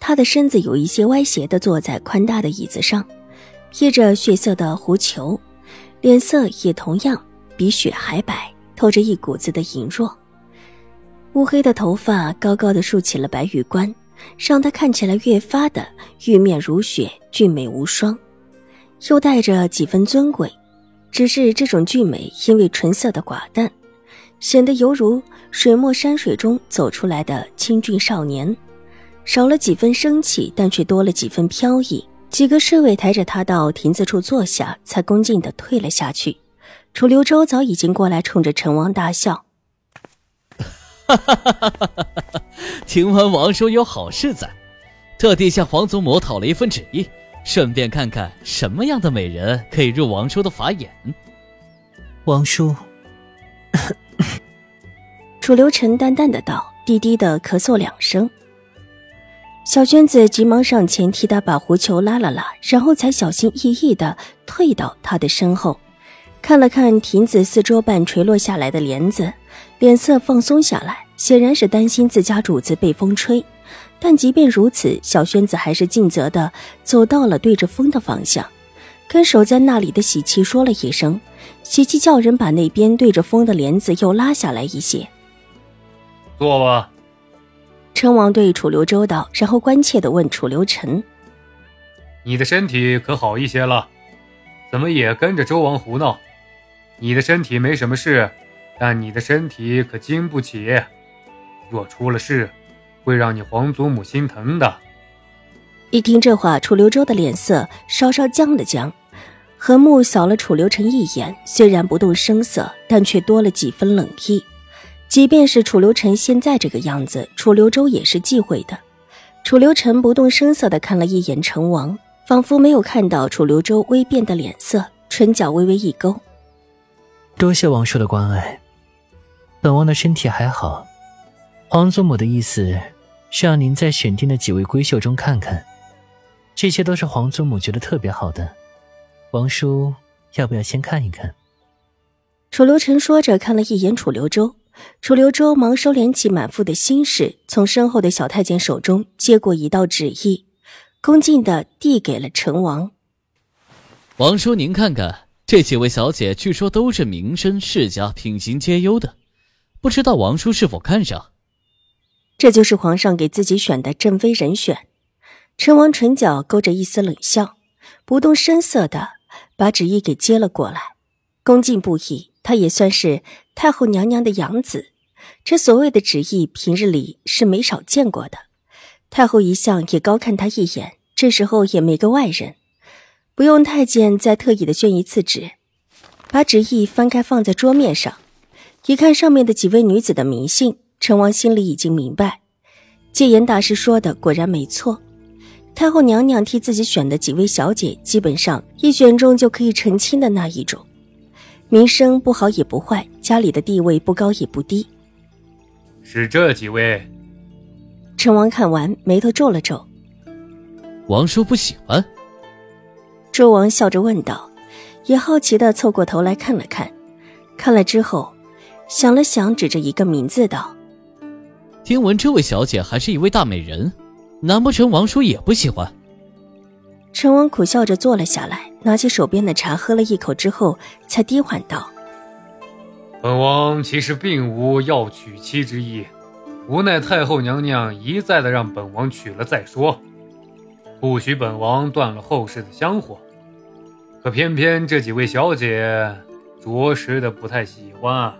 他的身子有一些歪斜的坐在宽大的椅子上，披着血色的狐裘，脸色也同样比雪还白，透着一股子的羸弱。乌黑的头发高高的竖起了白玉冠，让他看起来越发的玉面如雪，俊美无双，又带着几分尊贵。只是这种俊美，因为唇色的寡淡，显得犹如水墨山水中走出来的清俊少年。少了几分生气，但却多了几分飘逸。几个侍卫抬着他到亭子处坐下，才恭敬的退了下去。楚留周早已经过来，冲着陈王大笑：“哈哈哈哈哈！听闻王叔有好事在，特地向皇祖母讨了一份旨意，顺便看看什么样的美人可以入王叔的法眼。”王叔，楚留臣淡淡的道，低低的咳嗽两声。小娟子急忙上前替他把狐裘拉了拉，然后才小心翼翼地退到他的身后，看了看亭子四周半垂落下来的帘子，脸色放松下来，显然是担心自家主子被风吹。但即便如此，小轩子还是尽责地走到了对着风的方向，跟守在那里的喜气说了一声：“喜气叫人把那边对着风的帘子又拉下来一些。”坐吧。陈王对楚留周道，然后关切的问楚留臣：“你的身体可好一些了？怎么也跟着周王胡闹？你的身体没什么事，但你的身体可经不起。若出了事，会让你皇祖母心疼的。”一听这话，楚留周的脸色稍稍僵了僵，何木扫了楚留臣一眼，虽然不动声色，但却多了几分冷意。即便是楚留臣现在这个样子，楚留周也是忌讳的。楚留臣不动声色地看了一眼成王，仿佛没有看到楚留周微变的脸色，唇角微微一勾。多谢王叔的关爱，本王的身体还好。皇祖母的意思是让您在选定的几位闺秀中看看，这些都是皇祖母觉得特别好的。王叔要不要先看一看？楚留臣说着，看了一眼楚留周。楚留周忙收敛起满腹的心事，从身后的小太监手中接过一道旨意，恭敬的递给了陈王。王叔，您看看，这几位小姐据说都是名声世家，品行皆优的，不知道王叔是否看上？这就是皇上给自己选的正妃人选。陈王唇角勾着一丝冷笑，不动声色的把旨意给接了过来，恭敬不已。他也算是太后娘娘的养子，这所谓的旨意，平日里是没少见过的。太后一向也高看他一眼，这时候也没个外人，不用太监再特意的宣一次旨，把旨意翻开放在桌面上，一看上面的几位女子的名姓，陈王心里已经明白，戒严大师说的果然没错，太后娘娘替自己选的几位小姐，基本上一选中就可以成亲的那一种。名声不好也不坏，家里的地位不高也不低。是这几位。陈王看完，眉头皱了皱。王叔不喜欢。周王笑着问道，也好奇的凑过头来看了看，看了之后，想了想，指着一个名字道：“听闻这位小姐还是一位大美人，难不成王叔也不喜欢？”陈王苦笑着坐了下来，拿起手边的茶喝了一口之后，才低缓道：“本王其实并无要娶妻之意，无奈太后娘娘一再的让本王娶了再说，不许本王断了后世的香火。可偏偏这几位小姐，着实的不太喜欢啊。”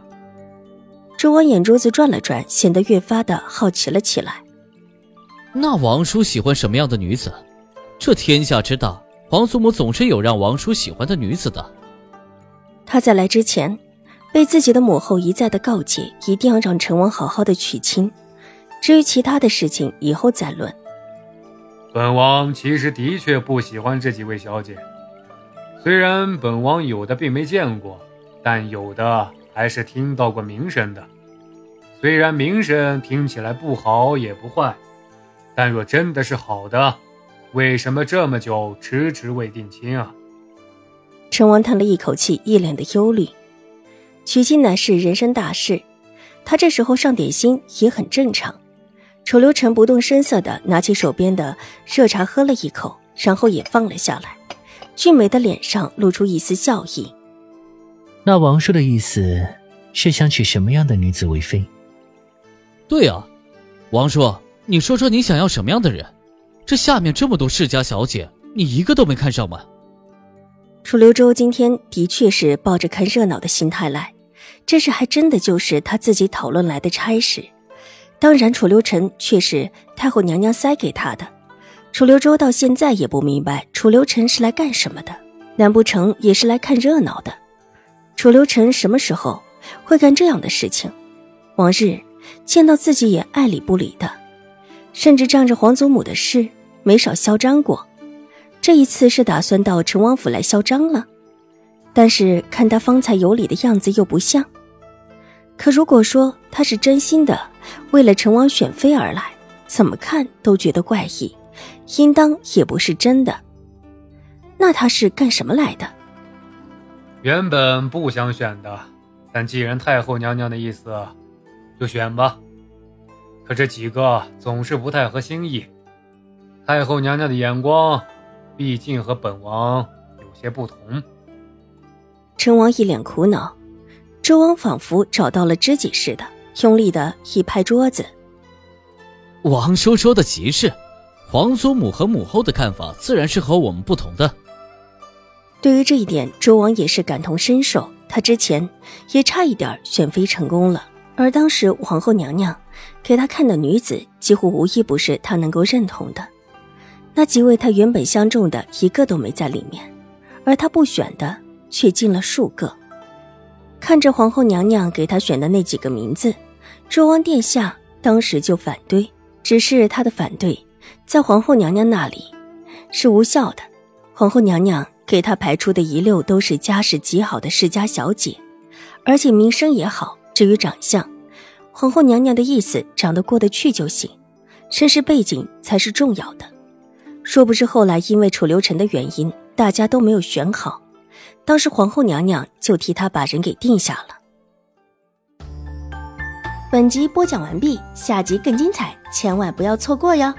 周王眼珠子转了转，显得越发的好奇了起来。那王叔喜欢什么样的女子？这天下之大，皇祖母总是有让王叔喜欢的女子的。他在来之前，被自己的母后一再的告诫，一定要让陈王好好的娶亲。至于其他的事情，以后再论。本王其实的确不喜欢这几位小姐。虽然本王有的并没见过，但有的还是听到过名声的。虽然名声听起来不好也不坏，但若真的是好的，为什么这么久迟迟未定亲啊？陈王叹了一口气，一脸的忧虑。娶亲乃是人生大事，他这时候上点心也很正常。楚留臣不动声色的拿起手边的热茶喝了一口，然后也放了下来。俊美的脸上露出一丝笑意。那王叔的意思是想娶什么样的女子为妃？对啊，王叔，你说说你想要什么样的人？这下面这么多世家小姐，你一个都没看上吗？楚留州今天的确是抱着看热闹的心态来，这事还真的就是他自己讨论来的差事。当然，楚留臣却是太后娘娘塞给他的。楚留州到现在也不明白楚留臣是来干什么的，难不成也是来看热闹的？楚留臣什么时候会干这样的事情？往日见到自己也爱理不理的，甚至仗着皇祖母的事没少嚣张过。这一次是打算到陈王府来嚣张了，但是看他方才有礼的样子又不像。可如果说他是真心的为了陈王选妃而来，怎么看都觉得怪异，应当也不是真的。那他是干什么来的？原本不想选的，但既然太后娘娘的意思，就选吧。可这几个总是不太合心意，太后娘娘的眼光。毕竟和本王有些不同。成王一脸苦恼，周王仿佛找到了知己似的，用力的一拍桌子：“王叔说的极是，皇祖母和母后的看法自然是和我们不同的。”对于这一点，周王也是感同身受。他之前也差一点选妃成功了，而当时皇后娘娘给他看的女子，几乎无一不是他能够认同的。那几位他原本相中的一个都没在里面，而他不选的却进了数个。看着皇后娘娘给他选的那几个名字，周王殿下当时就反对，只是他的反对在皇后娘娘那里是无效的。皇后娘娘给他排出的一溜都是家世极好的世家小姐，而且名声也好。至于长相，皇后娘娘的意思长得过得去就行，身世背景才是重要的。说不是后来因为楚留臣的原因，大家都没有选好，当时皇后娘娘就替他把人给定下了。本集播讲完毕，下集更精彩，千万不要错过哟。